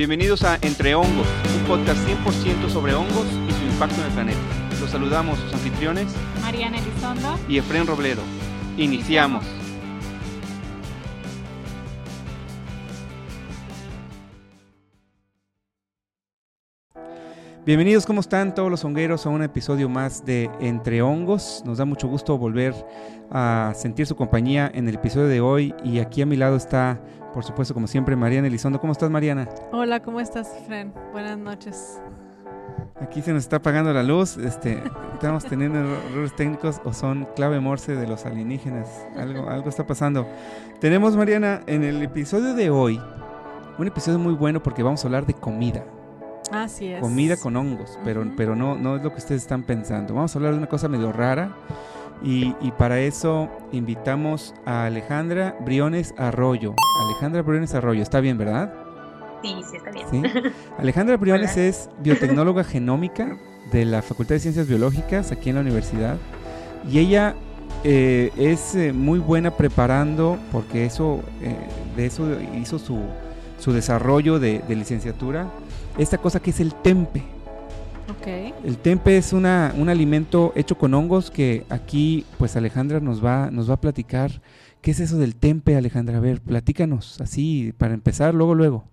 Bienvenidos a Entre Hongos, un podcast 100% sobre hongos y su impacto en el planeta. Los saludamos sus anfitriones Mariana Elizondo y Efren Robledo. Iniciamos. Bienvenidos, ¿cómo están todos los hongueros a un episodio más de Entre Hongos? Nos da mucho gusto volver a sentir su compañía en el episodio de hoy y aquí a mi lado está, por supuesto, como siempre, Mariana Elizondo. ¿Cómo estás, Mariana? Hola, ¿cómo estás, Fren? Buenas noches. Aquí se nos está apagando la luz, este, estamos teniendo errores técnicos o son clave morse de los alienígenas, algo, algo está pasando. Tenemos, Mariana, en el episodio de hoy, un episodio muy bueno porque vamos a hablar de comida. Así es. Comida con hongos, pero, pero no, no es lo que ustedes están pensando. Vamos a hablar de una cosa medio rara y, y para eso invitamos a Alejandra Briones Arroyo. Alejandra Briones Arroyo, está bien, ¿verdad? Sí, sí, está bien. ¿Sí? Alejandra Briones Hola. es biotecnóloga genómica de la Facultad de Ciencias Biológicas aquí en la universidad y ella eh, es eh, muy buena preparando porque eso eh, de eso hizo su, su desarrollo de, de licenciatura esta cosa que es el tempe Ok. el tempe es una, un alimento hecho con hongos que aquí pues Alejandra nos va nos va a platicar qué es eso del tempe Alejandra a ver platícanos así para empezar luego luego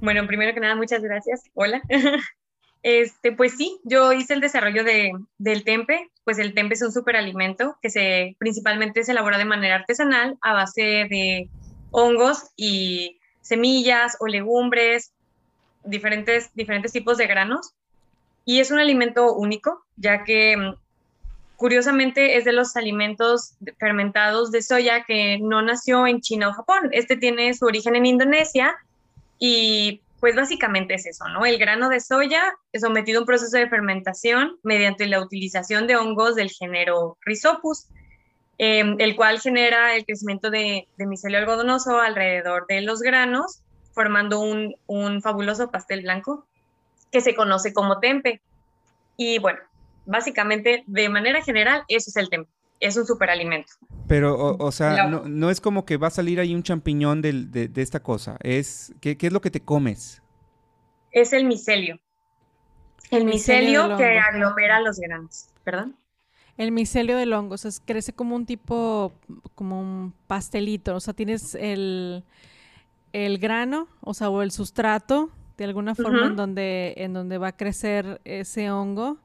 Bueno, primero que nada, muchas gracias. Hola. Este, pues sí, yo hice el desarrollo de, del tempe. Pues el tempe es un superalimento que se principalmente se elabora de manera artesanal a base de hongos y semillas o legumbres, diferentes, diferentes tipos de granos. Y es un alimento único, ya que mm, curiosamente es de los alimentos fermentados de soya que no nació en China o Japón. Este tiene su origen en Indonesia y pues básicamente es eso, ¿no? El grano de soya es sometido a un proceso de fermentación mediante la utilización de hongos del género Rhizopus, eh, el cual genera el crecimiento de, de micelio algodonoso alrededor de los granos, formando un, un fabuloso pastel blanco que se conoce como tempe. Y bueno, básicamente, de manera general, eso es el tempe. Es un superalimento. Pero, o, o sea, no, no es como que va a salir ahí un champiñón de, de esta cosa. Es, ¿qué, qué es lo que te comes? Es el micelio. El El micelio micelio que aglomera los granos. ¿Perdón? El micelio del hongo, o sea, crece como un tipo, como un pastelito. O sea, tienes el, el grano, o sea, o el sustrato, de alguna forma en donde, en donde va a crecer ese hongo.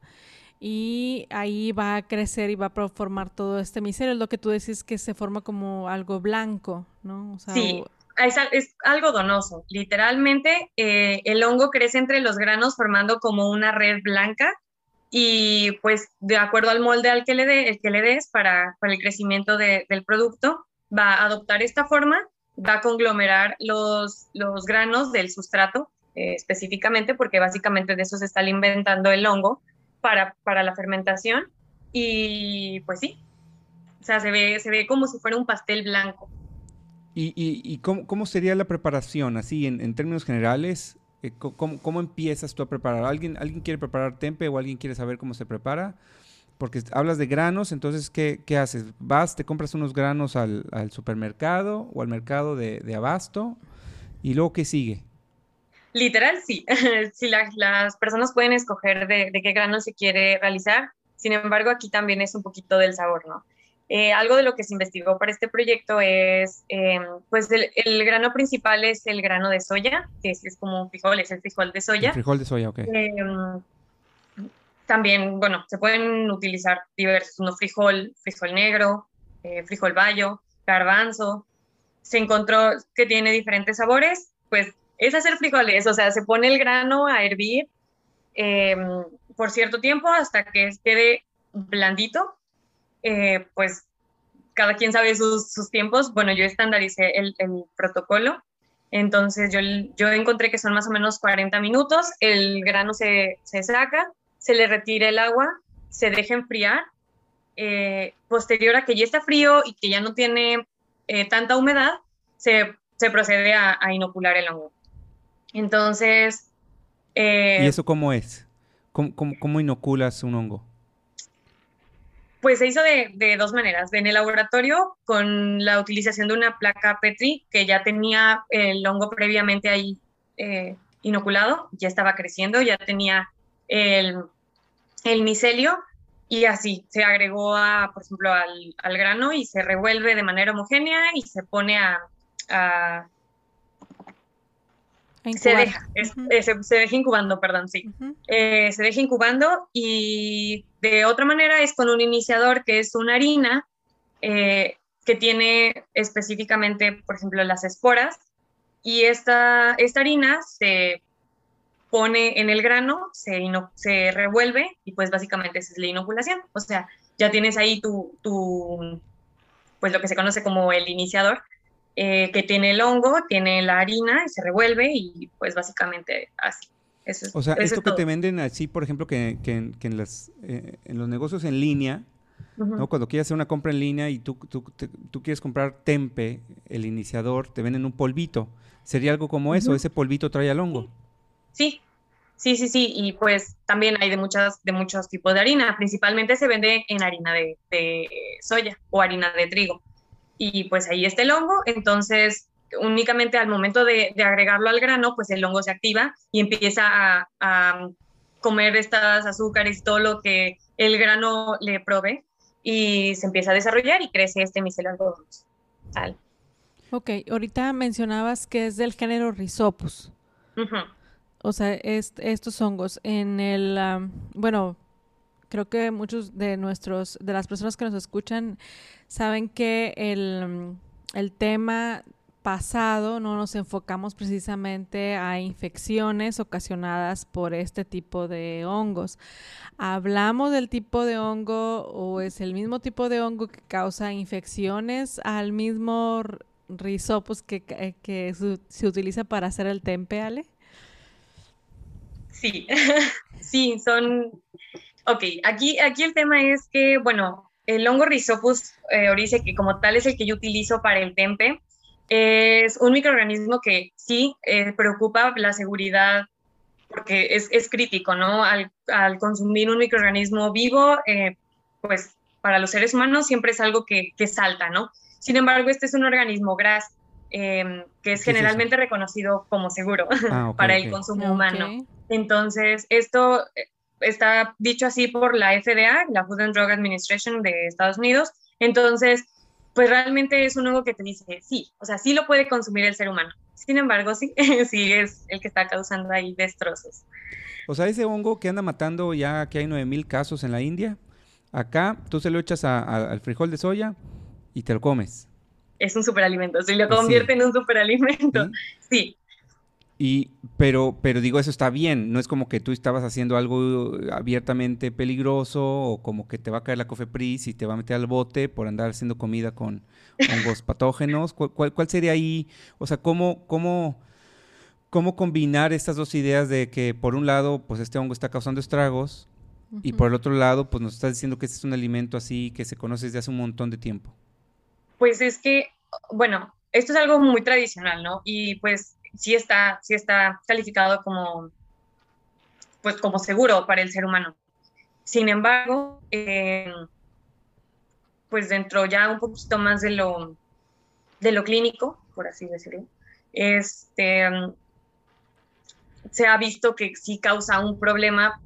Y ahí va a crecer y va a formar todo este micelio. Es lo que tú decís que se forma como algo blanco, ¿no? O sea, Sí, es, es algodonoso. Literalmente, eh, el hongo crece entre los granos formando como una red blanca y pues de acuerdo al molde al que le, dé- el que le des para, para el crecimiento de- del producto, va a adoptar esta forma, va a conglomerar los, los granos del sustrato eh, específicamente porque básicamente de eso se está alimentando el hongo para, para la fermentación y pues sí, o sea, se ve, se ve como si fuera un pastel blanco. ¿Y, y, y cómo, cómo sería la preparación? Así, en, en términos generales, ¿cómo, empiezas tú a preparar? ¿Alguien, ¿Alguien quiere preparar tempe o alguien quiere saber cómo se prepara? Porque hablas de granos, entonces, ¿qué, qué haces? ¿Vas, te compras unos granos al, supermercado o al mercado de, de abasto? ¿Y luego qué sigue? Literal, sí. sí la- las personas pueden escoger de, de qué grano se quiere realizar. Sin embargo, aquí también es un poquito del sabor, ¿no? Eh, algo de lo que se investigó para este proyecto es, eh, pues el, el grano principal es el grano de soya, que es, es como un frijol, es el frijol de El soya. frijol de soya, ok. Eh, también, bueno, se pueden utilizar diversos, no frijol, frijol negro, eh, frijol bayo, garbanzo. Se encontró que tiene diferentes sabores, pues es hacer frijoles, o sea, se pone el grano a hervir eh, por cierto tiempo hasta que quede blandito. Eh, pues cada quien sabe sus, tiempos. Bueno, yo estandaricé el, protocolo. Entonces yo, yo encontré que son más o menos 40 minutos, el grano se, se saca, se le retira el agua, se deja enfriar. eh, posterior a que ya está frío y que ya no tiene eh, tanta humedad, se, se procede a, inocular el hongo. Entonces, ¿Y eso cómo es? ¿Cómo, cómo, cómo inoculas un hongo? Pues se hizo de, dos maneras. En el laboratorio, con la utilización de una placa Petri que ya tenía el hongo previamente ahí eh, inoculado, ya estaba creciendo, ya tenía el, micelio y así se agregó, a, por ejemplo, al, grano y se revuelve de manera homogénea y se pone a... se, deja, se, deja incubando, perdón, sí. Eh, se deja incubando y de otra manera es con un iniciador que es una harina eh, que tiene específicamente, por ejemplo, las esporas y esta, esta harina se pone en el grano, se, se revuelve y pues básicamente esa es la inoculación. O sea, ya tienes ahí tu, tu pues lo que se conoce como el iniciador, eh, que tiene el hongo, tiene la harina y se revuelve y pues básicamente así o sea, esto que te venden así, por ejemplo, que, en, las, eh, en los negocios en línea, ¿no? Cuando quieres hacer una compra en línea y tú, tú, quieres comprar tempe, el iniciador, te venden un polvito. ¿Sería algo como eso? ¿Ese polvito trae al hongo? Sí, sí, sí, sí. Y pues también hay de, muchas, de muchos tipos de harina. Principalmente se vende en harina de, de soya o harina de trigo. Y pues ahí está el hongo. Entonces, únicamente al momento de, agregarlo al grano, pues el hongo se activa y empieza a, comer estas azúcares y todo lo que el grano le provee y se empieza a desarrollar y crece este micelio. Ok, ahorita mencionabas que es del género Rhizopus. O sea, estos hongos en el, bueno, creo que muchos de nuestros, de las personas que nos escuchan saben que el, el tema pasado no nos enfocamos precisamente a infecciones ocasionadas por este tipo de hongos. ¿Hablamos del tipo de hongo o es el mismo tipo de hongo que causa infecciones al mismo rizopus que, eh, que se, utiliza para hacer el tempe, Ale? Sí, sí, son... Ok, aquí, aquí el tema es que, bueno, el hongo Rhizopus eh, que como tal es el que yo utilizo para el tempe, es un microorganismo que sí eh, preocupa la seguridad porque es, es crítico, ¿no? Al, al, consumir un microorganismo vivo, eh, pues para los seres humanos siempre es algo que, que salta, ¿no? Sin embargo, este es un organismo gras em, que es generalmente reconocido como seguro ah, para el consumo humano. Entonces, esto eh, está dicho así por la FDA, la Food and Drug Administration de Estados Unidos. Entonces, pues realmente es un hongo que te dice, sí, o sea, sí lo puede consumir el ser humano. Sin embargo, sí, sí es el que está causando ahí destrozos. O sea, ese hongo que anda matando ya que hay 9000 casos en la India, acá tú se lo echas al frijol de soya y te lo comes. Es un superalimento, se lo convierte en un superalimento. sí, y, pero, pero digo, eso está bien, no es como que tú estabas haciendo algo abiertamente peligroso o como que te va a caer la cofepris y te va a meter al bote por andar haciendo comida con hongos patógenos. ¿Cuál, cuál, sería ahí? O sea, ¿cómo, cómo, cómo combinar estas dos ideas de que por un lado, pues este hongo está causando estragos y por el otro lado, pues nos estás diciendo que este es un alimento así que se conoce desde hace un montón de tiempo? Pues es que, bueno, esto es algo muy tradicional, ¿no? Y pues sí está, sí está calificado como, pues, como seguro para el ser humano. Sin embargo, eh, pues dentro ya un poquito más de lo, de lo clínico, por así decirlo, este, se ha visto que sí causa un problema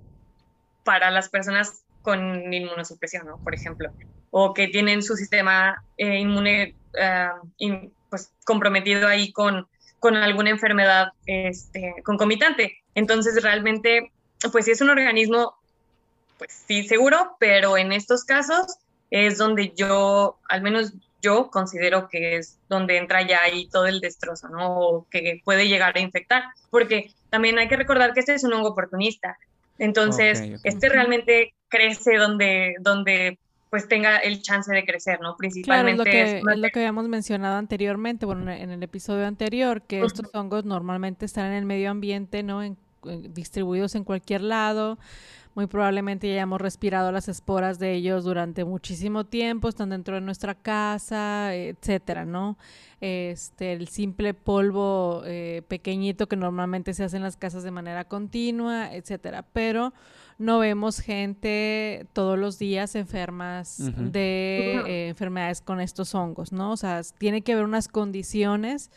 para las personas con inmunosupresión, ¿no? Por ejemplo, o que tienen su sistema eh, inmune eh, pues, comprometido ahí con con alguna enfermedad este, concomitante. Entonces, realmente, pues sí es un organismo, pues sí, seguro, pero en estos casos es donde yo, al menos yo considero que es donde entra ya ahí todo el destrozo, ¿no? O que puede llegar a infectar, porque también hay que recordar que este es un hongo oportunista. Entonces, este realmente crece donde, donde pues tenga el chance de crecer, ¿no? Principalmente claro, es lo, que, es lo que habíamos mencionado anteriormente, bueno, en el episodio anterior, que estos hongos normalmente están en el medio ambiente, ¿no? distribuidos en cualquier lado. Muy probablemente ya hayamos respirado las esporas de ellos durante muchísimo tiempo, están dentro de nuestra casa, etcétera, ¿no? Este, el simple polvo eh, pequeñito que normalmente se hace en las casas de manera continua, etcétera. Pero no vemos gente todos los días enfermas de eh, enfermedades con estos hongos, ¿no? O sea, tiene que haber unas condiciones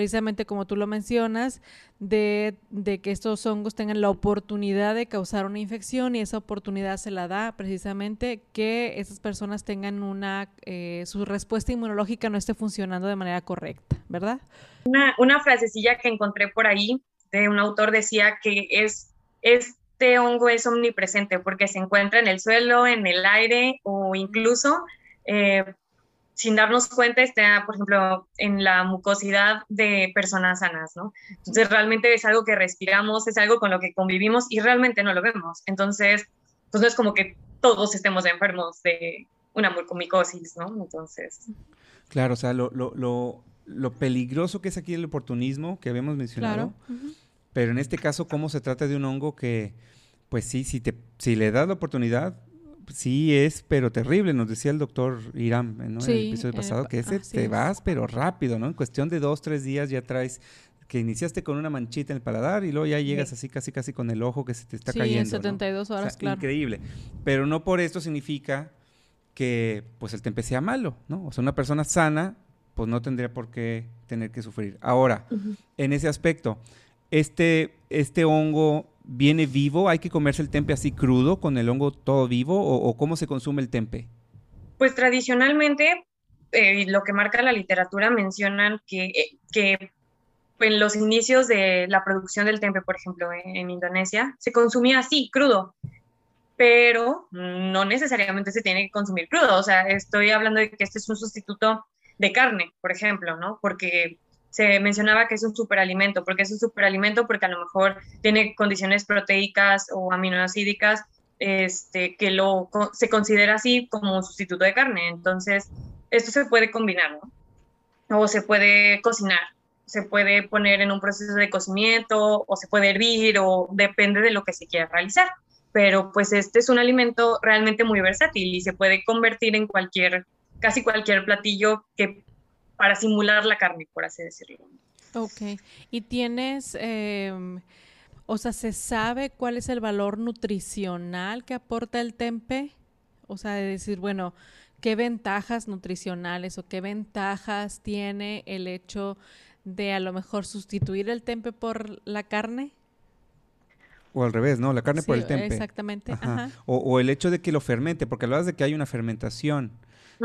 precisamente como tú lo mencionas, de, que estos hongos tengan la oportunidad de causar una infección y esa oportunidad se la da precisamente que esas personas tengan una, eh, su respuesta inmunológica no esté funcionando de manera correcta, ¿verdad? Una, una frasecilla que encontré por ahí de un autor decía que es, este hongo es omnipresente porque se encuentra en el suelo, en el aire o incluso eh, sin darnos cuenta está, por ejemplo, en la mucosidad de personas sanas, ¿no? Entonces realmente es algo que respiramos, es algo con lo que convivimos y realmente no lo vemos. Entonces, pues no es como que todos estemos enfermos de una mucomicosis, ¿no? Entonces... Claro, o sea, lo, lo, lo, lo peligroso que es aquí el oportunismo que habíamos mencionado, pero en este caso, cómo se trata de un hongo que, pues sí, si, te, si le das la oportunidad, sí es, pero terrible, nos decía el doctor Irán ¿no? en el episodio pasado, que ese te vas, pero rápido, ¿no? En cuestión de dos, tres días ya traes que iniciaste con una manchita en el paladar y luego ya llegas así casi casi con el ojo que se te está cayendo. Sí, en 72 horas, claro. Increíble. Pero no por esto significa que pues el tempe sea malo, ¿no? O sea, una persona sana pues no tendría por qué tener que sufrir. Ahora, en ese aspecto, este, este hongo viene vivo? ¿Hay que comerse el tempe así crudo, con el hongo todo vivo? ¿O, cómo se consume el tempe? Pues tradicionalmente, eh, lo que marca la literatura mencionan que, eh, que en los inicios de la producción del tempe, por ejemplo, en, Indonesia, se consumía así, crudo pero no necesariamente se tiene que consumir crudo. O sea, estoy hablando de que este es un sustituto de carne, por ejemplo, ¿no? Porque se mencionaba que es un superalimento. porque es un superalimento? Porque a lo mejor tiene condiciones proteicas o aminoácidicas este, que lo, se considera así como un sustituto de carne. Entonces, esto se puede combinar, ¿no? O se puede cocinar, se puede poner en un proceso de cocimiento, o se puede hervir, o depende de lo que se quiera realizar. Pero pues este es un alimento realmente muy versátil y se puede convertir en cualquier, casi cualquier platillo que para simular la carne, por así decirlo. Ok. ¿Y tienes, em, o sea, se sabe cuál es el valor nutricional que aporta el tempe? O sea, de decir, bueno, ¿qué ventajas nutricionales o qué ventajas tiene el hecho de a lo mejor sustituir el tempe por la carne? O al revés, ¿no? La carne por el tempe. Exactamente. O, o, el hecho de que lo fermente, porque hablabas de que hay una fermentación.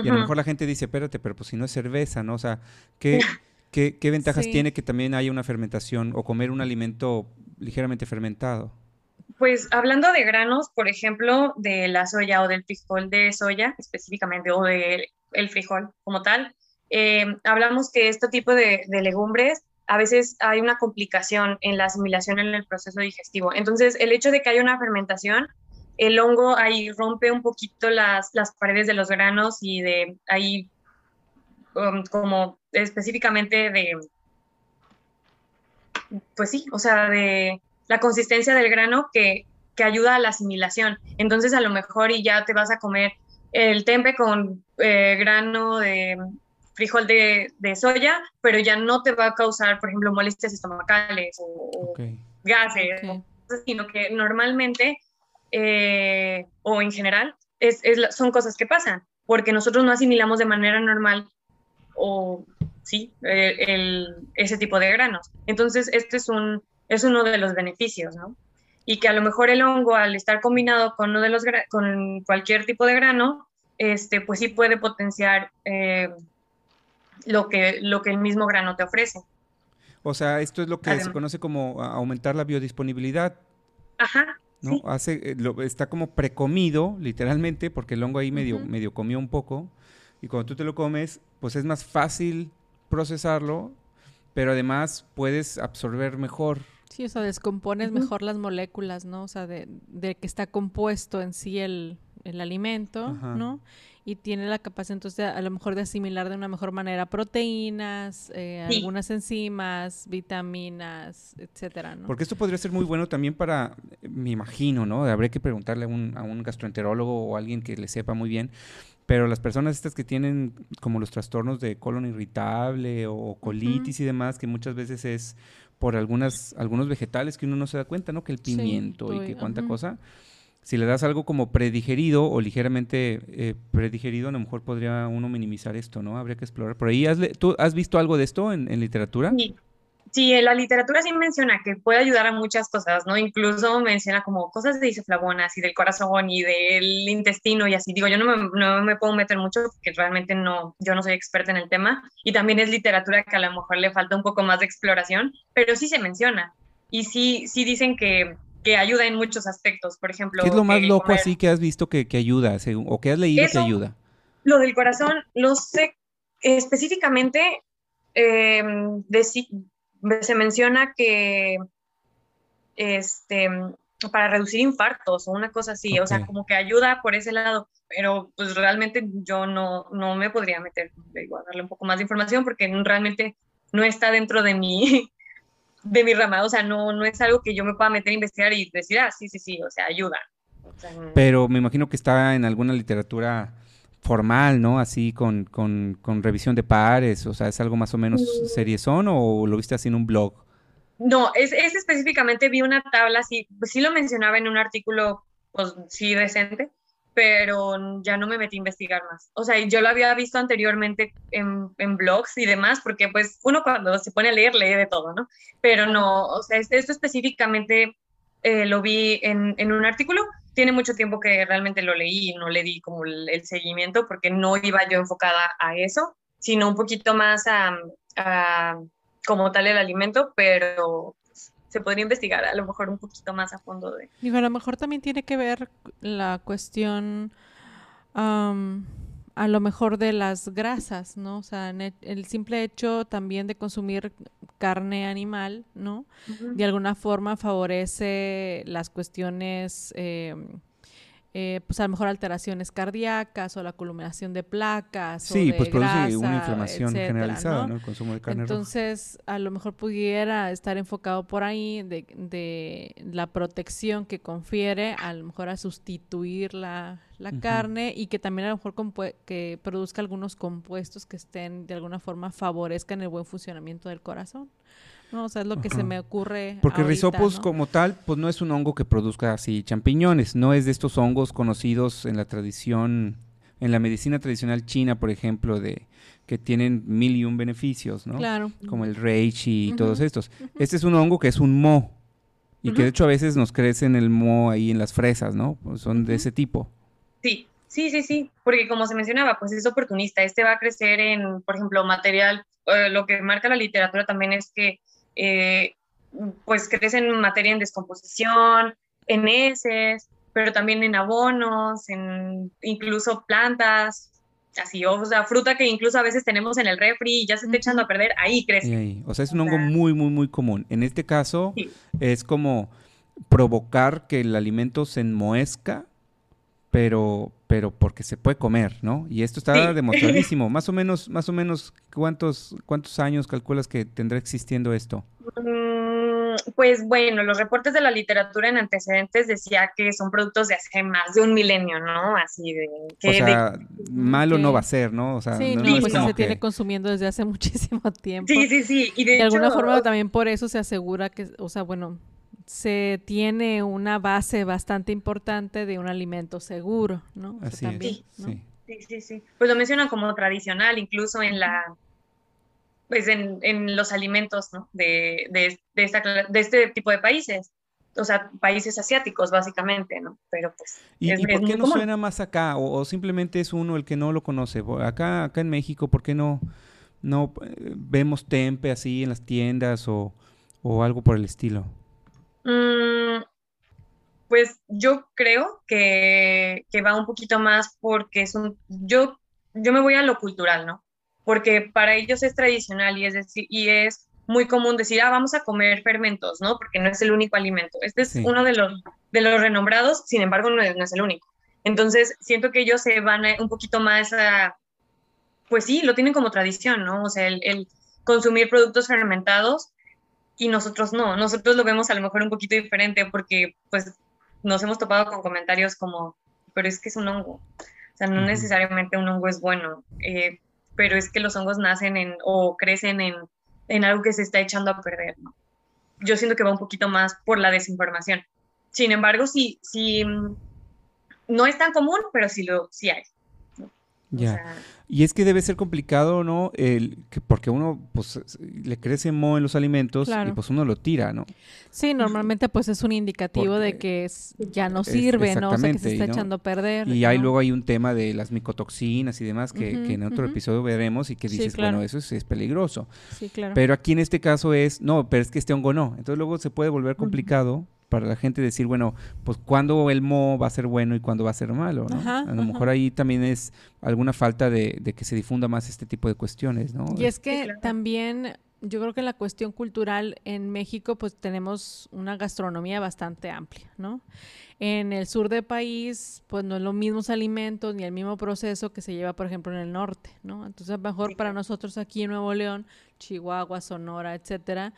Y a lo mejor la gente dice, espérate, pero pues si no es cerveza, ¿no? O sea, ¿qué, qué, ventajas tiene que también haya una fermentación o comer un alimento ligeramente fermentado? Pues hablando de granos, por ejemplo, de la soya o del frijol de soya específicamente, o del el frijol como tal, eh, hablamos que este tipo de, de, legumbres a veces hay una complicación en la asimilación en el proceso digestivo. Entonces, el hecho de que haya una fermentación el hongo ahí rompe un poquito las, las paredes de los granos y de ahí um, como específicamente de, pues sí, o sea, de la consistencia del grano que, que ayuda a la asimilación. Entonces a lo mejor y ya te vas a comer el tempe con eh, grano de frijol de, de, soya, pero ya no te va a causar, por ejemplo, molestias estomacales o, gases, sino que normalmente eh, o en general, es, son cosas que pasan, porque nosotros no asimilamos de manera normal o sí, el, ese tipo de granos. Entonces, este es, un, es uno de los beneficios, ¿no? Y que a lo mejor el hongo, al estar combinado con, uno de los con cualquier tipo de grano, este, pues sí puede potenciar eh, lo, que, lo que el mismo grano te ofrece. O sea, esto es lo que se conoce como aumentar la biodisponibilidad. Ajá, ¿no? Hace, eh, lo, está como precomido, literalmente, porque el hongo ahí medio, medio comió un poco. Y cuando tú te lo comes, pues es más fácil procesarlo, pero además puedes absorber mejor. Sí, o sea, descompones mejor las moléculas, ¿no? O sea, de, de que está compuesto en sí el, el alimento, ¿no? Y tiene la capacidad entonces a lo mejor de asimilar de una mejor manera proteínas, eh, algunas enzimas, vitaminas, etcétera, ¿no? Porque esto podría ser muy bueno también para, me imagino, ¿no? Habría que preguntarle a un, a un gastroenterólogo o alguien que le sepa muy bien, pero las personas estas que tienen como los trastornos de colon irritable o colitis y demás, que muchas veces es por algunas, algunos vegetales que uno no se da cuenta, ¿no? Que el pimiento y que cuánta cosa si le das algo como predigerido o ligeramente eh, predigerido, a lo mejor podría uno minimizar esto, ¿no? Habría que explorar por ahí. ¿Tú has visto algo de esto en, literatura? Sí. Sí, en la literatura sí menciona que puede ayudar a muchas cosas, ¿no? Incluso menciona como cosas de isoflavonas y del corazón y del intestino y así. Digo, yo no me, no me, puedo meter mucho porque realmente no, yo no soy experta en el tema y también es literatura que a lo mejor le falta un poco más de exploración, pero sí se menciona. Y sí, sí dicen que, que ayuda en muchos aspectos. Por ejemplo, ¿qué es lo más loco así que has visto que, que ayuda o que has leído que ayuda? Lo del corazón, lo sé específicamente. Eh, se menciona que este, para reducir infartos o una cosa así, o sea, como que ayuda por ese lado, pero pues realmente yo no, no me podría meter, digo, a darle un poco más de información porque realmente no está dentro de mi, de mi rama, o sea, no, no es algo que yo me pueda meter a investigar y decir, ah, sí, sí, sí, o sea, ayuda. Pero me imagino que está en alguna literatura formal, ¿no? Así con, con, con, revisión de pares, o sea, ¿es algo más o menos mm. seriezón o lo viste así en un blog? No, es, es específicamente vi una tabla, sí, pues sí lo mencionaba en un artículo, pues sí, decente, pero ya no me metí a investigar más. O sea, yo lo había visto anteriormente en, en, blogs y demás, porque pues uno cuando se pone a leer lee de todo, ¿no? Pero no, o sea, esto específicamente eh, lo vi en, en, un artículo. Tiene mucho tiempo que realmente lo leí y no le di como el, seguimiento porque no iba yo enfocada a eso, sino un poquito más a, a como tal el alimento, pero se podría investigar a lo mejor un poquito más a fondo de... Y a lo mejor también tiene que ver la cuestión a lo mejor de las grasas, ¿no? O sea, el simple hecho también de consumir carne animal, ¿no? De alguna forma favorece las cuestiones... Eh, eh, pues a lo mejor alteraciones cardíacas o la acumulación de placas. Sí, o de pues produce una inflamación generalizada, ¿no? El consumo de carne Entonces, a lo mejor pudiera estar enfocado por ahí de, de, la protección que confiere, a lo mejor a sustituir la, la carne y que también a lo mejor que produzca algunos compuestos que estén de alguna forma favorezcan el buen funcionamiento del corazón. No, o sea, es lo que se me ocurre. Porque Rhizopus como tal, pues no es un hongo que produzca así champiñones, no es de estos hongos conocidos en la tradición, en la medicina tradicional china, por ejemplo, de que tienen mil y un beneficios, ¿no? Claro. Como el reishi y todos estos. Este es un hongo que es un mo y que de hecho a veces nos crece en el mo ahí en las fresas, ¿no? Pues son de ese tipo. Sí, sí, sí, sí, porque como se mencionaba, pues es oportunista. Este va a crecer en, por ejemplo, material. Eh, lo que marca la literatura también es que eh, pues crecen materia en descomposición, en heces, pero también en abonos, en incluso plantas, así, o sea, fruta que incluso a veces tenemos en el refri y ya se está echando a perder, ahí crece. O sea, es un hongo muy, muy, muy común. En este caso, es como provocar que el alimento se enmoezca, pero, pero porque se puede comer, ¿no? Y esto está demostradísimo. más o menos, más o menos, ¿cuántos, cuántos años calculas que tendrá existiendo esto? Mm, pues bueno, los reportes de la literatura en antecedentes decía que son productos de hace más de un milenio, ¿no? Así de... o sea, malo no va a ser, ¿no? O sea, sí, no, pues se tiene consumiendo desde hace muchísimo tiempo. Sí, sí, sí. Y de, alguna forma también por eso se asegura que, o sea, bueno, se tiene una base bastante importante de un alimento seguro, ¿no? Así es, sí. sí. sí, Pues lo mencionan como tradicional, incluso en la, pues en, en los alimentos, ¿no? De, de, de, esta, de este tipo de países. O sea, países asiáticos, básicamente, ¿no? Pero pues. ¿Y, ¿y por qué no suena más acá? O, simplemente es uno el que no lo conoce? Acá, acá en México, ¿por qué no, no eh, vemos tempe así en las tiendas o, o algo por el estilo? Mm, pues yo creo que, va un poquito más porque es un, yo, yo me voy a lo cultural, ¿no? Porque para ellos es tradicional y es decir, y es muy común decir, ah, vamos a comer fermentos, ¿no? Porque no es el único alimento. Este es uno de los, de los renombrados, sin embargo, no es, el único. Entonces, siento que ellos se van un poquito más a, pues sí, lo tienen como tradición, ¿no? O sea, el consumir productos fermentados y nosotros no, nosotros lo vemos a lo mejor un poquito diferente porque pues nos hemos topado con comentarios como, pero es que es un hongo, o sea, no necesariamente un hongo es bueno, eh, pero es que los hongos nacen en o crecen en, en algo que se está echando a perder, ¿no? Yo siento que va un poquito más por la desinformación. Sin embargo, si, si, no es tan común, pero sí, lo, sí hay. Ya. y es que debe ser complicado, ¿no? El, que porque uno, pues, le crece moho en los alimentos y pues uno lo tira, ¿no? Sí, normalmente pues es un indicativo de que ya no sirve, ¿no? O sea, que se está echando a perder. Y ahí luego hay un tema de las micotoxinas y demás que, en otro episodio veremos y que dices, bueno, eso es, peligroso. Sí, claro. Pero aquí en este caso es, no, pero es que este hongo no. Entonces luego se puede volver complicado para la gente decir, bueno, pues cuándo el mo va a ser bueno y cuándo va a ser malo, ¿no? a lo mejor ahí también es alguna falta de, que se difunda más este tipo de cuestiones, ¿no? Y es que también yo creo que en la cuestión cultural en México pues tenemos una gastronomía bastante amplia, ¿no? En el sur del país pues no es los mismos alimentos ni el mismo proceso que se lleva por ejemplo en el norte, ¿no? Entonces a lo mejor para nosotros aquí en Nuevo León, Chihuahua, Sonora, etcétera,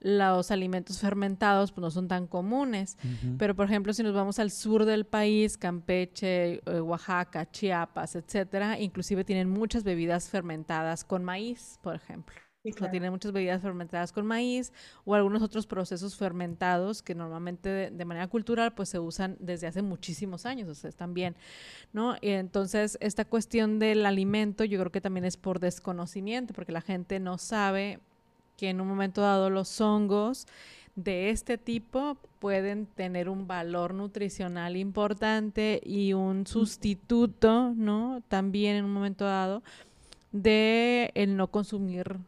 los alimentos fermentados pues, no son tan comunes. Pero, por ejemplo, si nos vamos al sur del país, Campeche, eh, Oaxaca, Chiapas, etcétera, inclusive tienen muchas bebidas fermentadas con maíz, por ejemplo. o sea, tienen muchas bebidas fermentadas con maíz o algunos otros procesos fermentados que normalmente de, manera cultural pues se usan desde hace muchísimos años, o sea, están bien, ¿no? Y entonces esta cuestión del alimento yo creo que también es por desconocimiento, porque la gente no sabe que en un momento dado los hongos de este tipo pueden tener un valor nutricional importante y un sustituto, ¿no? También en un momento dado de el no consumir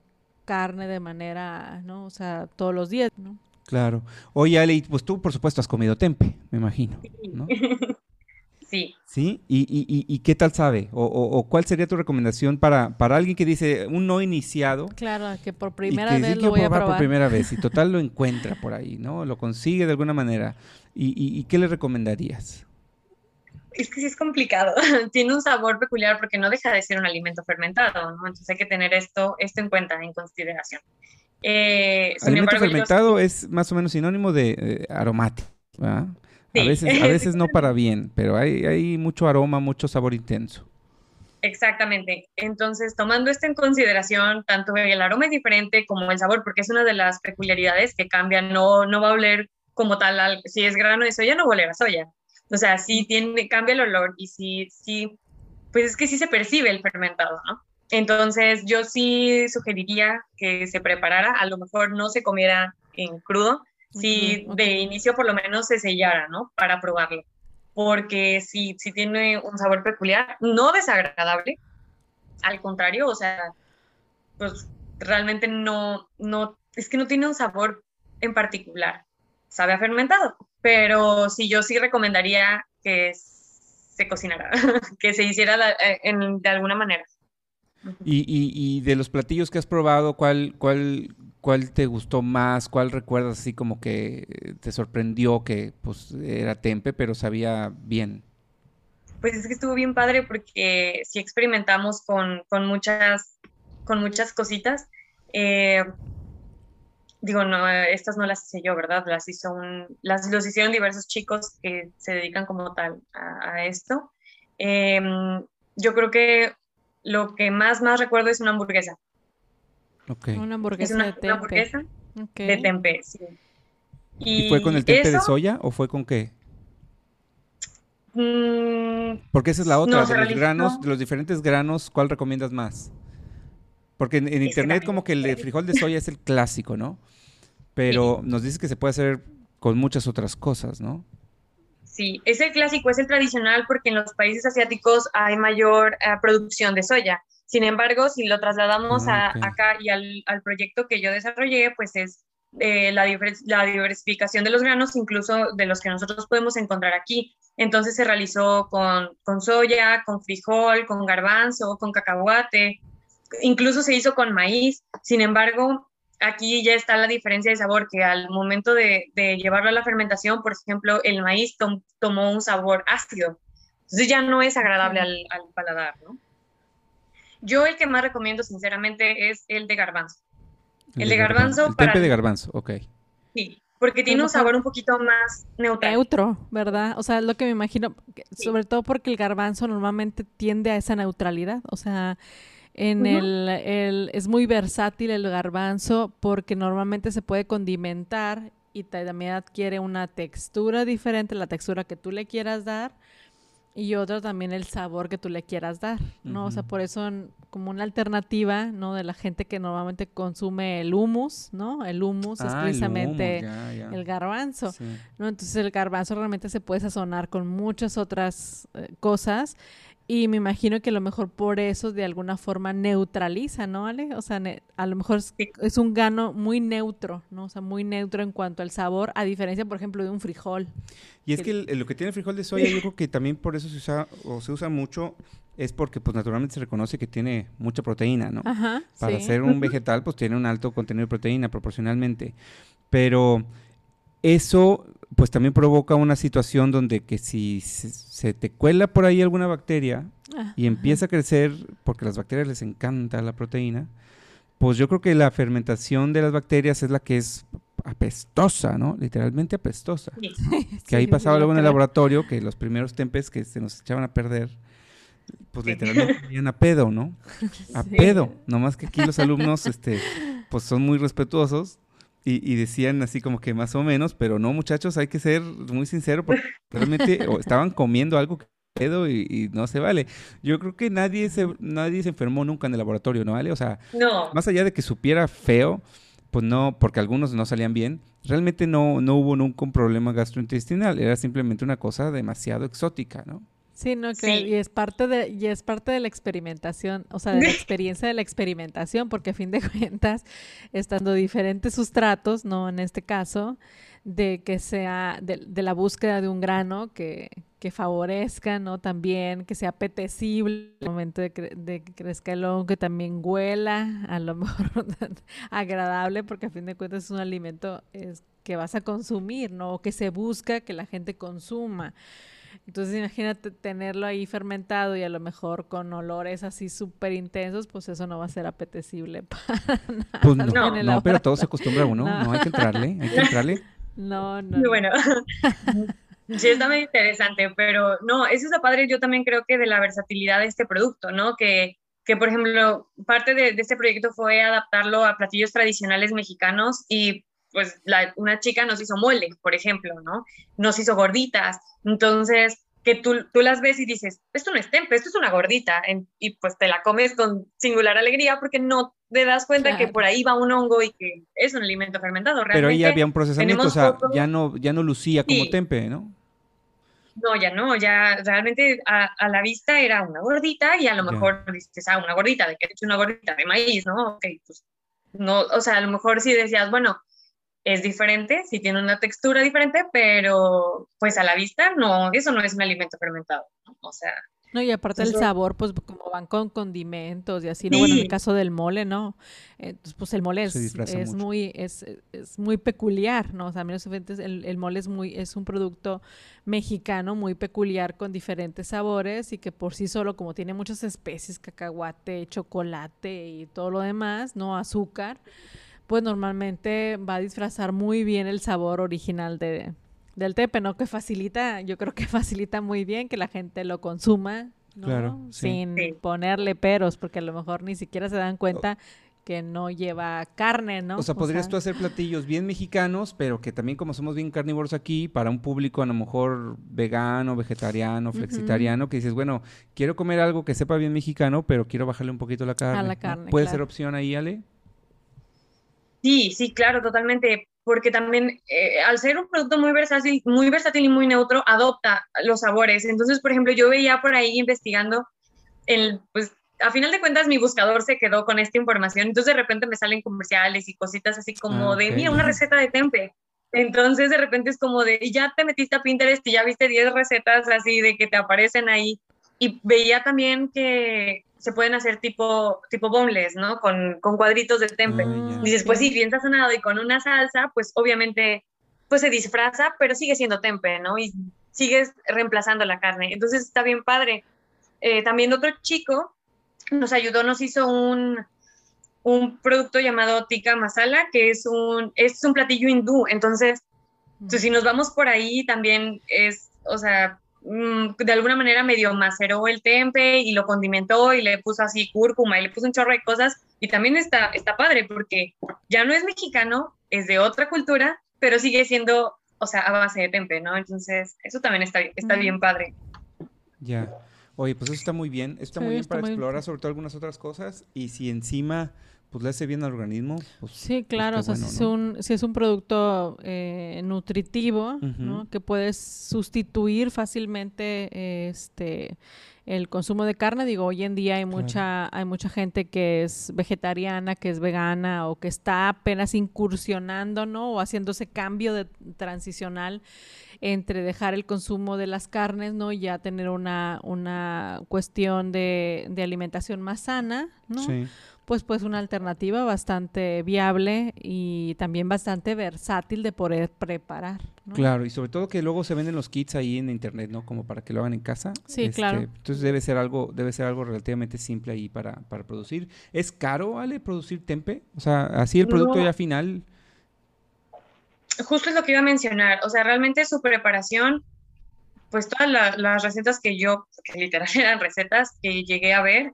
carne de manera, ¿no? O sea, todos los días, ¿no? Claro. Oye, Ale, pues tú por supuesto has comido tempe, me imagino, ¿no? Sí. ¿Sí? ¿Y, y, y qué tal sabe? O, o, cuál sería tu recomendación para, para alguien que dice un no iniciado? Claro, que por primera vez lo voy a probar. por primera vez y total lo encuentra por ahí, ¿no? Lo consigue de alguna manera. ¿Y, qué le recomendarías? Es que sí es complicado. Tiene un sabor peculiar porque no deja de ser un alimento fermentado, ¿no? Entonces hay que tener esto, esto en cuenta, en consideración. Eh, alimento fermentado es más o menos sinónimo de eh, aromático, ¿verdad? A veces, a veces no para bien, pero hay, hay mucho aroma, mucho sabor intenso. Exactamente. Entonces, tomando esto en consideración, tanto el aroma es diferente como el sabor, porque es una de las peculiaridades que cambian, no, no va a oler como tal, si es grano de soya, no va a oler a soya. O sea, sí tiene, cambia el olor y sí, sí, pues es que sí se percibe el fermentado, ¿no? Entonces, yo sí sugeriría que se preparara, a lo mejor no se comiera en crudo, si de inicio por lo menos se sellara, ¿no? Para probarlo. Porque si, si tiene un sabor peculiar, no desagradable, al contrario, o sea, pues realmente no, no, es que no tiene un sabor en particular. Sabe a fermentado, pero sí, yo sí recomendaría que se cocinara, que se hiciera eh, de alguna manera. Y, y, y, de los platillos que has probado, ¿cuál, cuál, ¿Cuál te gustó más? ¿Cuál recuerdas así como que te sorprendió que pues era tempe, pero sabía bien? Pues es que estuvo bien padre porque sí experimentamos con, muchas, con muchas cositas. Eh, digo, no, estas no las hice yo, ¿verdad? Las hizo un, las los hicieron diversos chicos que se dedican como tal a, esto. Em, yo creo que lo que más, más recuerdo es una hamburguesa. Una hamburguesa de tempe. hamburguesa de tempe, sí. ¿Y, fue con el tempe de soya o fue con qué? Mm, Porque esa es la otra, de los granos, de los diferentes granos, ¿cuál recomiendas más? Porque en, internet como que el de frijol de soya es el clásico, ¿no? Pero nos dices que se puede hacer con muchas otras cosas, ¿no? Sí, es el clásico, es el tradicional porque en los países asiáticos hay mayor eh, producción de soya. Sin embargo, si lo trasladamos a, acá y al, al, proyecto que yo desarrollé, pues es eh, la, la, diversificación de los granos, incluso de los que nosotros podemos encontrar aquí. Entonces se realizó con, con soya, con frijol, con garbanzo, con cacahuate, incluso se hizo con maíz. Sin embargo, aquí ya está la diferencia de sabor, que al momento de, de llevarlo a la fermentación, por ejemplo, el maíz tomó un sabor ácido. Entonces ya no es agradable al, al paladar, ¿no? Yo el que más recomiendo, sinceramente, es el de garbanzo. El, de, garbanzo. El tempe de garbanzo, ok. Sí, porque tiene un sabor un poquito más neutral. Neutro, ¿verdad? O sea, es lo que me imagino, sobre todo porque el garbanzo normalmente tiende a esa neutralidad. O sea, en el, el, es muy versátil el garbanzo porque normalmente se puede condimentar y también adquiere una textura diferente, la textura que tú le quieras dar y otro también el sabor que tú le quieras dar, ¿no? O sea, por eso como una alternativa, ¿no? De la gente que normalmente consume el humus, ¿no? El humus es ah, precisamente el, garbanzo, ¿no? Entonces el garbanzo realmente se puede sazonar con muchas otras eh, cosas y me imagino que a lo mejor por eso de alguna forma neutraliza, ¿no, Ale? O sea, a lo mejor es, un gano muy neutro, ¿no? O sea, muy neutro en cuanto al sabor, a diferencia, por ejemplo, de un frijol. Y es que, lo que tiene el frijol de soya, yo creo que también por eso se usa, o se usa mucho, es porque pues naturalmente se reconoce que tiene mucha proteína, ¿no? Ajá, Para ser un vegetal, pues tiene un alto contenido de proteína proporcionalmente. Pero eso pues también provoca una situación donde que si se, te cuela por ahí alguna bacteria ah, y empieza a crecer, porque a las bacterias les encanta la proteína, pues yo creo que la fermentación de las bacterias es la que es apestosa, ¿no? Literalmente apestosa. Que ahí pasaba luego en el laboratorio que los primeros tempes que se nos echaban a perder, pues literalmente venían a pedo, ¿no? A pedo. Nomás que aquí los alumnos, este, pues son muy respetuosos y, decían así como que más o menos, pero no, muchachos, hay que ser muy sinceros porque realmente estaban comiendo algo que pedo y, no se vale. Yo creo que nadie se, nadie se enfermó nunca en el laboratorio, ¿no vale? O sea, más allá de que supiera feo, pues no, porque algunos no salían bien, realmente no, no hubo nunca un problema gastrointestinal, era simplemente una cosa demasiado exótica, ¿no? Sí, no, que y es parte de y es parte de la experimentación, o sea, de la experiencia de la experimentación, porque a fin de cuentas, estando diferentes sustratos, no en este caso, de que sea de, la búsqueda de un grano que, que, favorezca, ¿no? También que sea apetecible el momento de, de que crezca el hongo, que también huela, a lo mejor agradable, porque a fin de cuentas es un alimento es, que vas a consumir, ¿no? O que se busca que la gente consuma. Entonces imagínate tenerlo ahí fermentado y a lo mejor con olores así súper intensos, pues eso no va a ser apetecible para nada. Pues no, no, pero todo se acostumbra a uno, no. hay que entrarle, hay que entrarle. No, no. Bueno, sí está muy interesante, pero no, eso es lo padre yo también creo que de la versatilidad de este producto, ¿no? Que, que por ejemplo, parte de, de este proyecto fue adaptarlo a platillos tradicionales mexicanos y pues una chica nos hizo mole, por ejemplo, ¿no? Nos hizo gorditas. Entonces, que tú, tú las ves y dices, esto no es tempe, esto es una gordita. y pues te la comes con singular alegría porque no te das cuenta que por ahí va un hongo y que es un alimento fermentado. Realmente, Pero ahí había un procesamiento, o sea, ya no, ya no lucía como tempe, ¿no? No, ya no, ya realmente a, la vista era una gordita y a lo mejor dices, ah, una gordita, de que he hecho una gordita de maíz, ¿no? Ok, pues no, o sea, a lo mejor si decías, bueno, es diferente, sí tiene una textura diferente, pero pues a la vista no, eso no es un alimento fermentado, O sea... No, y aparte el sabor, pues como van con condimentos y así, ¿no? Bueno, en el caso del mole, ¿no? Entonces, pues el mole es, es muy, es, es, muy peculiar, ¿no? O sea, menos el, el mole es muy, es un producto mexicano muy peculiar con diferentes sabores y que por sí solo, como tiene muchas especies, cacahuate, chocolate y todo lo demás, ¿no? Azúcar, pues normalmente va a disfrazar muy bien el sabor original de, del tepe, ¿no? Que facilita, yo creo que facilita muy bien que la gente lo consuma, ¿no? Claro, Sin ponerle peros, porque a lo mejor ni siquiera se dan cuenta que no lleva carne, ¿no? O sea, podrías tú hacer platillos bien mexicanos, pero que también como somos bien carnívoros aquí, para un público a lo mejor vegano, vegetariano, flexitariano, que dices, bueno, quiero comer algo que sepa bien mexicano, pero quiero bajarle un poquito la carne. A la carne. ¿Puede ser opción ahí, Ale? Sí, sí, claro, totalmente, porque también eh, al ser un producto muy versátil, muy versátil y muy neutro, adopta los sabores. Entonces, por ejemplo, yo veía por ahí investigando, el, pues a final de cuentas mi buscador se quedó con esta información, entonces de repente me salen comerciales y cositas así como ah, de, mira, una receta de tempe. Entonces de repente es como de, ya te metiste a Pinterest y ya viste 10 recetas así de que te aparecen ahí. Y veía también que, se pueden hacer tipo, tipo boneless, ¿no? Con, con cuadritos de tempe. Ah, Dices, pues sí, bien sazonado y con una salsa, pues obviamente pues se disfraza, pero sigue siendo tempe, ¿no? Y sigues reemplazando la carne. Entonces está bien padre. Eh, también otro chico nos ayudó, nos hizo un, un producto llamado tikka masala, que es un, es un platillo hindú. Entonces, pues, si nos vamos por ahí, también es, o sea, Mm, de alguna manera medio maceró el tempe y lo condimentó y le puso así cúrcuma y le puso un chorro de cosas y también está, está padre porque ya no es mexicano, es de otra cultura, pero sigue siendo, o sea, a base de tempe, ¿no? Entonces, eso también está, está bien padre. Ya. Oye, pues eso está muy bien. Está muy bien para explorar sobre todo algunas otras cosas. Y si encima pues le hace bien al organismo. Pues, sí, pues, claro, o sea, si, es un, si es un producto eh, nutritivo, ¿no? que puedes sustituir fácilmente este el consumo de carne, digo, hoy en día hay mucha hay mucha gente que es vegetariana, que es vegana o que está apenas incursionando, ¿no? o haciendo ese cambio de transicional entre dejar el consumo de las carnes, ¿no? y ya tener una una cuestión de, de alimentación más sana, ¿no? Sí pues pues una alternativa bastante viable y también bastante versátil de poder preparar. Claro, y sobre todo que luego se venden los kits ahí en internet, ¿no? Como para que lo hagan en casa. Sí, este, claro. Entonces debe ser algo, debe ser algo relativamente simple ahí para, para producir. ¿Es caro, Ale, producir tempe? O sea, así el producto ya final. Justo es lo que iba a mencionar. O sea, realmente su preparación, pues todas las recetas que yo, que literal eran recetas que llegué a ver,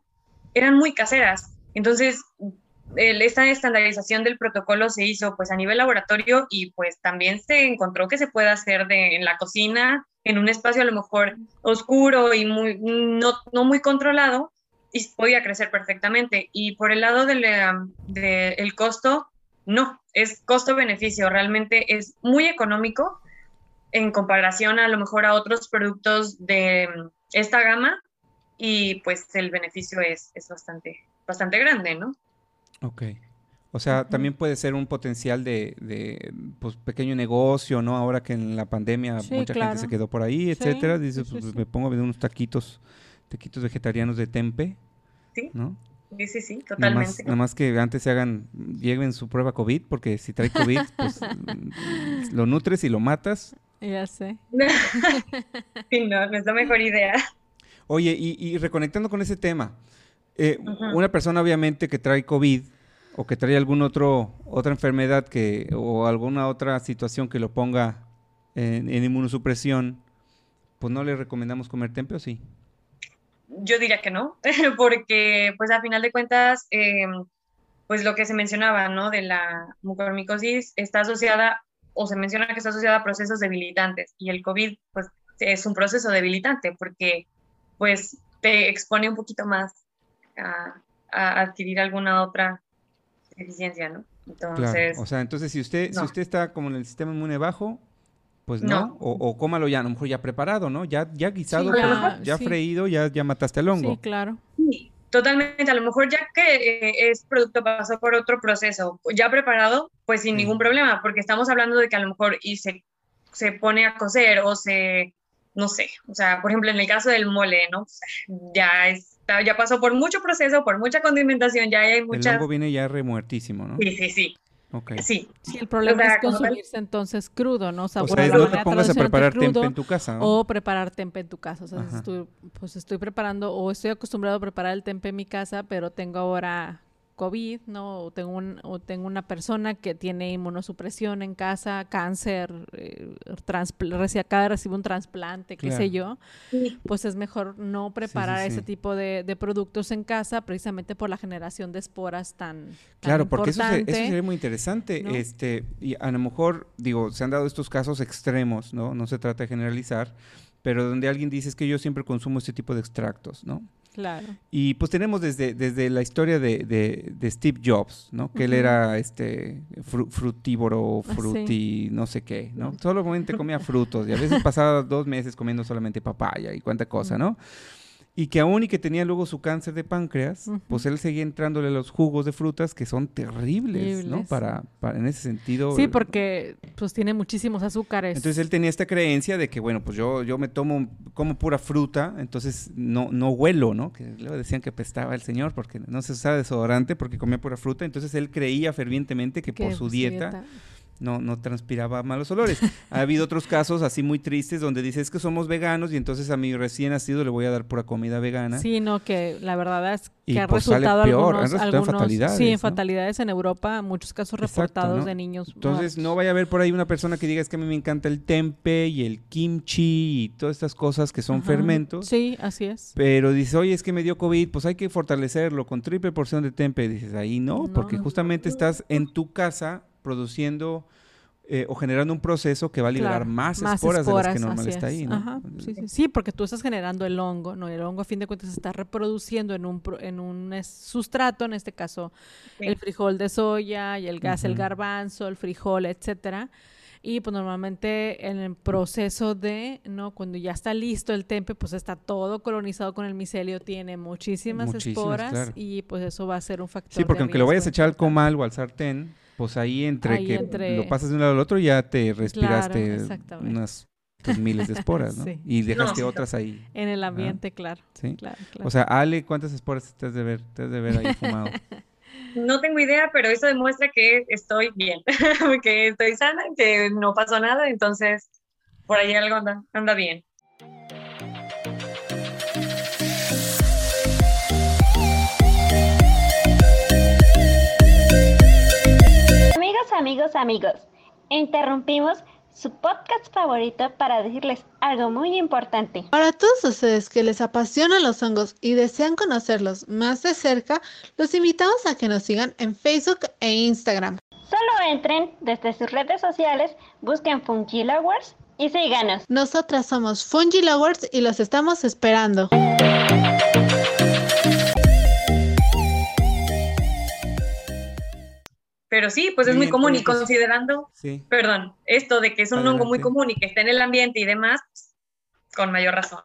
eran muy caseras entonces, esta estandarización del protocolo se hizo pues a nivel laboratorio y pues también se encontró que se puede hacer de, en la cocina, en un espacio a lo mejor oscuro y muy, no, no muy controlado, y podía crecer perfectamente. Y por el lado del de, el costo, no, es costo-beneficio, realmente es muy económico en comparación a lo mejor a otros productos de esta gama y pues el beneficio es, es bastante, bastante grande, ¿no? Ok. O sea, también puede ser un potencial de, de pues, pequeño negocio, ¿no? Ahora que en la pandemia mucha gente se quedó por ahí, etcétera. Dice, pues me pongo a vender unos taquitos, taquitos vegetarianos de tempe, sí. ¿no? Sí, sí, sí, totalmente. Nada más, que antes se hagan, lleguen su prueba COVID, porque si trae COVID, pues lo nutres y lo matas. Ya sé. sí, no, no es la mejor idea. Oye, y, y reconectando con ese tema, eh, una persona obviamente que trae COVID o que trae alguna otra enfermedad que, o alguna otra situación que lo ponga en, inmunosupresión, pues no le recomendamos comer tempe o sí? Yo diría que no, porque pues a final de cuentas, em, pues lo que se mencionaba, ¿no? De la mucormicosis está asociada o se menciona que está asociada a procesos debilitantes y el COVID pues es un proceso debilitante porque pues te expone un poquito más a, adquirir alguna otra deficiencia, ¿no? Entonces, o sea, entonces si usted, si usted está como en el sistema inmune bajo, pues no, O, o, cómalo ya, a lo mejor ya preparado, ¿no? Ya, ya guisado, ya, freído, ya, ya mataste el hongo. Sí, claro. Sí, totalmente. A lo mejor ya que eh, es producto pasó por otro proceso, ya preparado, pues sin ningún problema, porque estamos hablando de que a lo mejor y se, se pone a cocer o se, no sé, o sea, por ejemplo, en el caso del mole, ¿no? Ya es ya pasó por mucho proceso, por mucha condimentación, ya hay mucha... El hongo viene ya remuertísimo, ¿no? Sí, sí, sí. Okay. Sí. sí. el problema es consumirse entonces crudo, ¿no? O sea, no te pongas a preparar tempe en tu casa. ¿no? O preparar tempe en tu casa. O sea, estoy, pues estoy preparando o estoy acostumbrado a preparar el tempe en mi casa, pero tengo ahora COVID, ¿no? O tengo, un, o tengo una persona que tiene inmunosupresión en casa, cáncer, eh, acaba de recibir un trasplante, qué sé yo, pues es mejor no preparar ese tipo de, productos en casa precisamente por la generación de esporas tan, Claro, porque eso, sería muy interesante. Este, y a lo mejor, digo, se han dado estos casos extremos, ¿no? No se trata de generalizar, pero donde alguien dice es que yo siempre consumo este tipo de extractos, ¿no? Claro. Y pues tenemos desde, desde la historia de, Steve Jobs, ¿no? Que él era este frutívoro, ah, fruti, no sé qué, ¿no? Solamente comía frutos y a veces pasaba dos meses comiendo solamente papaya y cuánta cosa, ¿no? Y que aún y que tenía luego su cáncer de páncreas, pues él seguía entrándole los jugos de frutas que son terribles, ¿no? Para, para, en ese sentido. Sí, porque pues tiene muchísimos azúcares. Entonces él tenía esta creencia de que, bueno, pues yo, yo me tomo, como pura fruta, entonces no, no huelo, ¿no? Que luego decían que pestaba el señor porque no se usaba desodorante porque comía pura fruta. Entonces él creía fervientemente que por su dieta no, no transpiraba malos olores. ha habido otros casos así muy tristes donde dices que somos veganos y entonces a mi recién nacido le voy a dar pura comida vegana. Sí, no, que la verdad es que ha pues resultado algunos, en fatalidades. Sí, en fatalidades en Europa, muchos casos reportados de niños. Entonces no vaya a haber por ahí una persona que diga es que a mí me encanta el tempe y el kimchi y todas estas cosas que son fermentos. Sí, así es. Pero dice, oye, es que me dio COVID, pues hay que fortalecerlo con triple porción de tempe. Dices, ahí no, porque justamente estás en tu casa produciendo eh, o generando un proceso que va a liberar más, esporas, de las que normalmente está ahí, ¿no? sí, porque tú estás generando el hongo, ¿no? El hongo a fin de cuentas se está reproduciendo en un, en un sustrato, en este caso el frijol de soya y el gas, el garbanzo, el frijol, etcétera. Y pues normalmente en el proceso de, ¿no? Cuando ya está listo el tempe, pues está todo colonizado con el micelio, tiene muchísimas, esporas y pues eso va a ser un factor. Sí, porque aunque lo vayas a echar al comal o al sartén, pues ahí entre que lo pasas de un lado al otro ya te respiraste unas pues, miles de esporas, ¿no? Y dejaste otras ahí. En el ambiente, claro. ¿Sí? Claro, O sea, Ale, ¿cuántas esporas te has de ver, te has de ver ahí fumado? No tengo idea, pero eso demuestra que estoy bien, que estoy sana, que no pasó nada, entonces por ahí algo anda bien. Amigos, amigos, interrumpimos su podcast favorito para decirles algo muy importante. Para todos ustedes que les apasionan los hongos y desean conocerlos más de cerca, los invitamos a que nos sigan en Facebook e Instagram. Solo entren desde sus redes sociales, busquen Fungi Lovers y síganos. Nosotras somos Fungi Lovers y los estamos esperando. Pero sí, pues es muy común y considerando, perdón, esto de que es un hongo muy común y que está en el ambiente y demás, con mayor razón.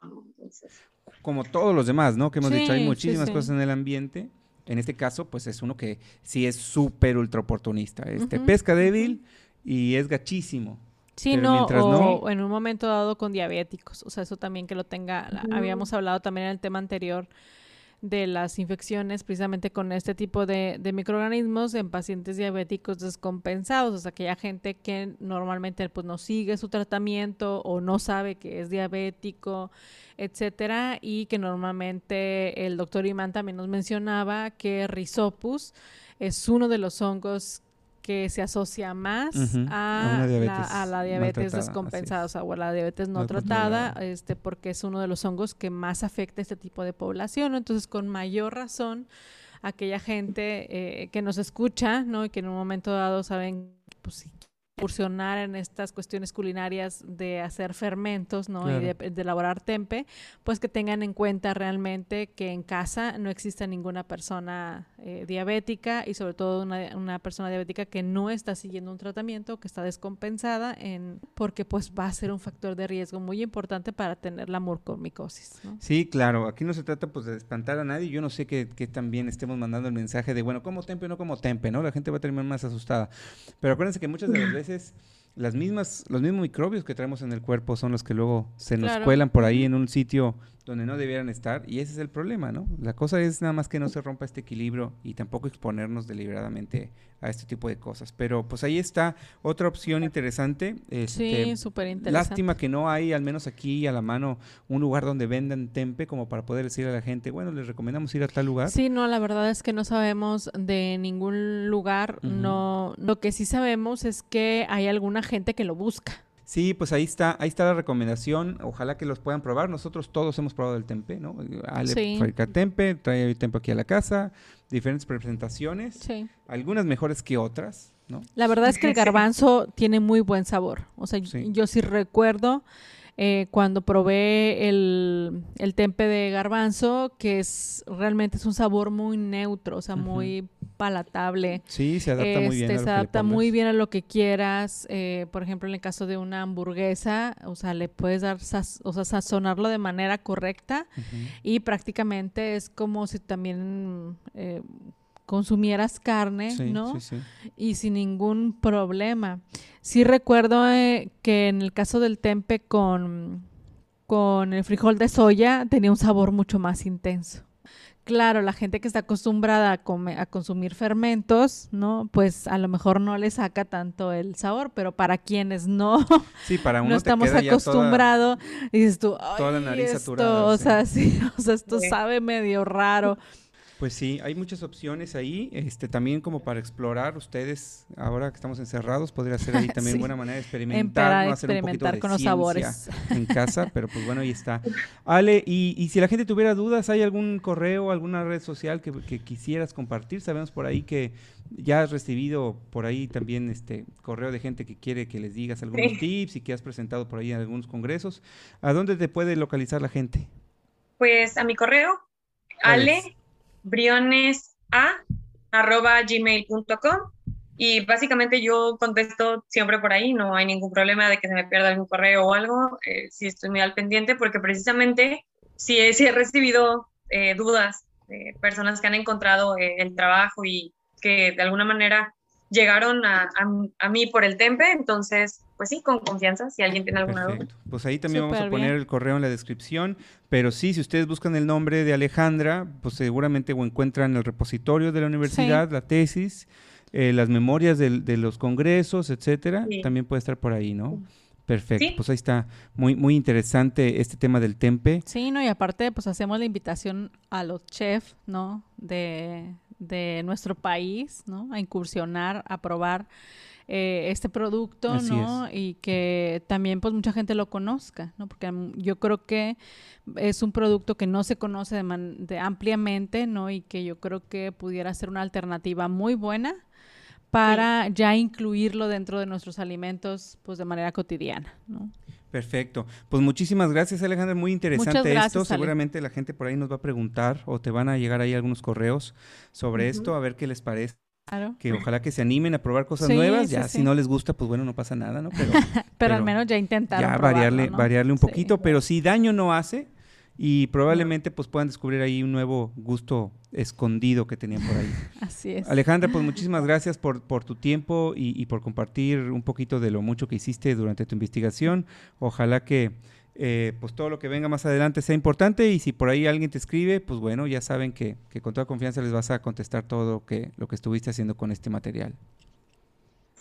Como todos los demás, ¿no? Que hemos dicho, hay muchísimas cosas en el ambiente. En este caso, pues es uno que sí es súper ultra oportunista. Este pesca débil y es gachísimo. Sí, no, o, en un momento dado con diabéticos. O sea, eso también que lo tenga. Habíamos hablado también en el tema anterior de las infecciones precisamente con este tipo de, microorganismos en pacientes diabéticos descompensados, o sea, aquella gente que normalmente pues no sigue su tratamiento o no sabe que es diabético, etcétera, y que normalmente el doctor Imán también nos mencionaba que Rhizopus es uno de los hongos que se asocia más a, la, diabetes descompensada, o, a la diabetes no, tratada, este, porque es uno de los hongos que más afecta a este tipo de población. Entonces, con mayor razón, aquella gente eh, que nos escucha, ¿no? Y que en un momento dado saben, pues incursionar en estas cuestiones culinarias de hacer fermentos, ¿no? Y de, elaborar tempe, pues que tengan en cuenta realmente que en casa no existe ninguna persona eh, diabética y sobre todo una, una, persona diabética que no está siguiendo un tratamiento, que está descompensada, en, porque pues va a ser un factor de riesgo muy importante para tener la mucormicosis. ¿no? Sí, claro, aquí no se trata pues de espantar a nadie, yo no sé que, que también estemos mandando el mensaje de, bueno, como tempe o no como tempe, ¿no? La gente va a terminar más asustada. Pero acuérdense que muchas de las veces las mismas, los mismos microbios que traemos en el cuerpo son los que luego se nos cuelan por ahí en un sitio donde no debieran estar y ese es el problema, ¿no? La cosa es nada más que no se rompa este equilibrio y tampoco exponernos deliberadamente a este tipo de cosas. Pero pues ahí está otra opción interesante. Este, sí, súper interesante. Lástima que no hay, al menos aquí a la mano, un lugar donde vendan tempe como para poder decir a la gente, bueno, les recomendamos ir a tal lugar. Sí, no, la verdad es que no sabemos de ningún lugar. No, lo que sí sabemos es que hay alguna gente que lo busca. Sí, pues ahí está, ahí está la recomendación. Ojalá que los puedan probar. Nosotros todos hemos probado el tempe, ¿no? Ale fabrica tempe, trae el tempe aquí a la casa, diferentes presentaciones, sí. algunas mejores que otras, ¿no? La verdad es que el garbanzo tiene muy buen sabor. O sea, yo sí recuerdo eh, cuando probé el, el, tempe de garbanzo, que es realmente es un sabor muy neutro, o sea, muy palatable. Sí, se adapta muy bien. A se adapta muy bien a lo que quieras. Eh, por ejemplo, en el caso de una hamburguesa, o sea, le puedes dar, o sea, sazonarlo de manera correcta y prácticamente es como si también eh, consumieras carne, ¿no? Sí, sí. Y sin ningún problema. Sí recuerdo eh, que en el caso del tempe con, con el frijol de soya tenía un sabor mucho más intenso. Claro, la gente que está acostumbrada a, a, consumir fermentos, ¿no? Pues a lo mejor no le saca tanto el sabor, pero para quienes no, sí, para uno no estamos acostumbrados, dices tú, toda la nariz esto, O sea, sí, o sea, esto sabe medio raro. Pues sí, hay muchas opciones ahí, este también como para explorar ustedes, ahora que estamos encerrados, podría ser ahí también buena manera de experimentar, ¿no? hacer experimentar un poquito con los sabores en casa, pero pues bueno, ahí está. Ale, y, y, si la gente tuviera dudas, ¿hay algún correo, alguna red social que, que quisieras compartir? Sabemos por ahí que ya has recibido por ahí también este correo de gente que quiere que les digas algunos tips y que has presentado por ahí en algunos congresos. ¿A dónde te puede localizar la gente? Pues a mi correo, ale brionesa.gmail.com y básicamente yo contesto siempre por ahí, no hay ningún problema de que se me pierda algún correo o algo, eh, si estoy muy al pendiente, porque precisamente si he, he recibido eh, dudas de personas que han encontrado eh, el trabajo y que de alguna manera llegaron a, a, mí por el tempe, entonces, pues sí, con confianza, si alguien tiene alguna duda. Pues ahí también vamos a poner el correo en la descripción, pero sí, si ustedes buscan el nombre de Alejandra, pues seguramente o encuentran el repositorio de la universidad, la tesis, eh, las memorias de, de, los congresos, etcétera, también puede estar por ahí, ¿no? Perfecto, pues ahí está muy muy interesante este tema del tempe. Sí, no, y aparte pues hacemos la invitación a los chefs, ¿no? De, de nuestro país, ¿no? A incursionar, a probar eh, este producto, ¿no? Y que también pues mucha gente lo conozca, ¿no? Porque yo creo que es un producto que no se conoce de, ampliamente, ¿no? Y que yo creo que pudiera ser una alternativa muy buena para ya incluirlo dentro de nuestros alimentos pues de manera cotidiana, ¿no? Perfecto. Pues muchísimas gracias, Alejandra. Muy interesante esto. Seguramente la gente por ahí nos va a preguntar o te van a llegar ahí algunos correos sobre esto, a ver qué les parece. Claro. Que ojalá que se animen a probar cosas nuevas. Ya si no les gusta, pues bueno, no pasa nada, ¿no? Pero, pero, al menos ya intentaron. Ya variarle, variarle un poquito, pero si daño no hace, y probablemente pues puedan descubrir ahí un nuevo gusto escondido que tenían por ahí. Así es. Alejandra, pues muchísimas gracias por, por tu tiempo y, por compartir un poquito de lo mucho que hiciste durante tu investigación. Ojalá que eh, pues todo lo que venga más adelante sea importante y si por ahí alguien te escribe, pues bueno, ya saben que, que con toda confianza les vas a contestar todo que, lo que estuviste haciendo con este material.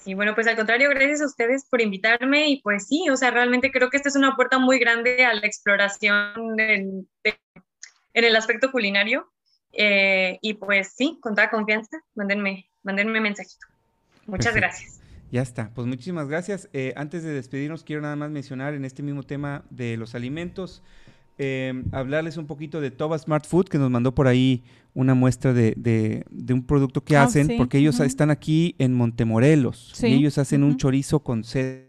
Y bueno, pues al contrario, gracias a ustedes por invitarme y pues sí, o sea, realmente creo que esta es una puerta muy grande a la exploración en, el aspecto culinario. Eh, y pues sí, con toda confianza, mándenme, mándenme mensajito. Muchas gracias. Ya está, pues muchísimas gracias. Eh, antes de despedirnos, quiero nada más mencionar en este mismo tema de los alimentos, eh, hablarles un poquito de Toba Smart Food, que nos mandó por ahí una muestra de, de, un producto que ah, hacen, porque ellos están aquí en Montemorelos y ellos hacen un chorizo con sed.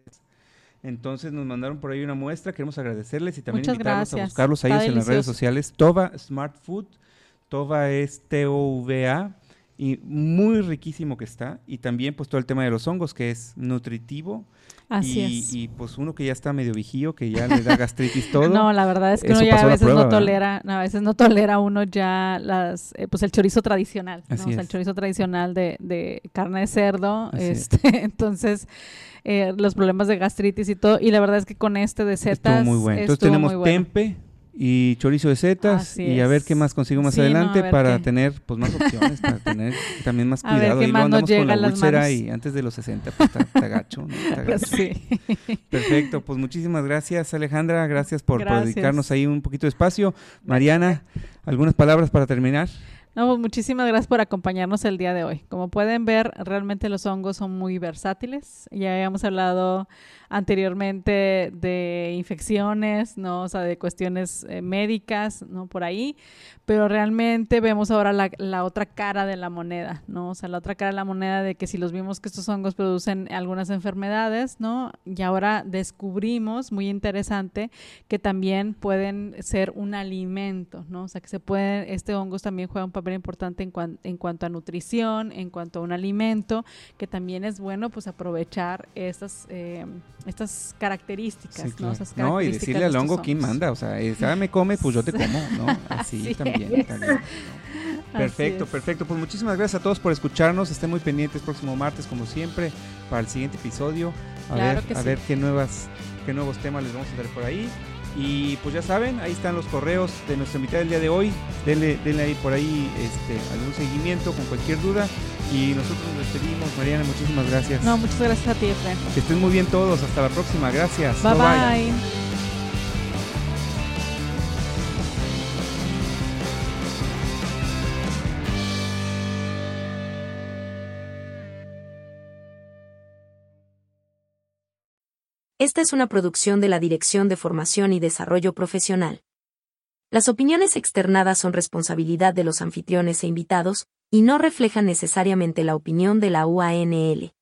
Entonces nos mandaron por ahí una muestra, queremos agradecerles y también invitarlos a buscarlos a ellos en las redes sociales. Tova Smart Food, Tova es T-O-V-A y muy riquísimo que está. Y también pues todo el tema de los hongos que es nutritivo Así y, es. Y pues uno que ya está medio vigío, que ya le da gastritis todo. no, la verdad es que uno ya a veces no tolera, a veces no tolera uno ya las, eh, pues el chorizo tradicional, ¿no? o sea, el chorizo tradicional de, de carne de cerdo, este, entonces eh, los problemas de gastritis y todo, y la verdad es que con este de setas estuvo muy bueno. Entonces tenemos tempe, y chorizo de setas y a ver qué más consigo más adelante para tener pues más opciones, para tener también más cuidado. y andamos con la úlcera y antes de los 60 pues está, gacho, Sí. Perfecto, pues muchísimas gracias Alejandra, gracias por, por dedicarnos ahí un poquito de espacio. Mariana, ¿algunas palabras para terminar? No, pues muchísimas gracias por acompañarnos el día de hoy. Como pueden ver, realmente los hongos son muy versátiles. Ya habíamos hablado anteriormente de infecciones, ¿no? O sea, de cuestiones eh, médicas, ¿no? Por ahí, pero realmente vemos ahora la, la, otra cara de la moneda, ¿no? O sea, la otra cara de la moneda de que si los vimos que estos hongos producen algunas enfermedades, ¿no? Y ahora descubrimos, muy interesante, que también pueden ser un alimento, ¿no? O sea, que se pueden, este hongos también juega un papel importante en, en cuanto a nutrición, en cuanto a un alimento, que también es bueno, pues, aprovechar estas... Eh, estas características, ¿no? no, y decirle al hongo quién manda, o sea, eh, esa me come, pues yo te como, ¿no? Así, también, Perfecto, perfecto. Pues muchísimas gracias a todos por escucharnos. Estén muy pendientes próximo martes, como siempre, para el siguiente episodio. A ver, a ver qué nuevas, qué nuevos temas les vamos a dar por ahí. Y pues ya saben, ahí están los correos de nuestra mitad del día de hoy. Denle, denle ahí por ahí este, algún seguimiento con cualquier duda. Y nosotros nos despedimos. Mariana, muchísimas gracias. No, muchas gracias a ti, Efraín. Que estén muy bien todos. Hasta la próxima. Gracias. bye. bye. Esta es una producción de la Dirección de Formación y Desarrollo Profesional. Las opiniones externadas son responsabilidad de los anfitriones e invitados, y no reflejan necesariamente la opinión de la UANL.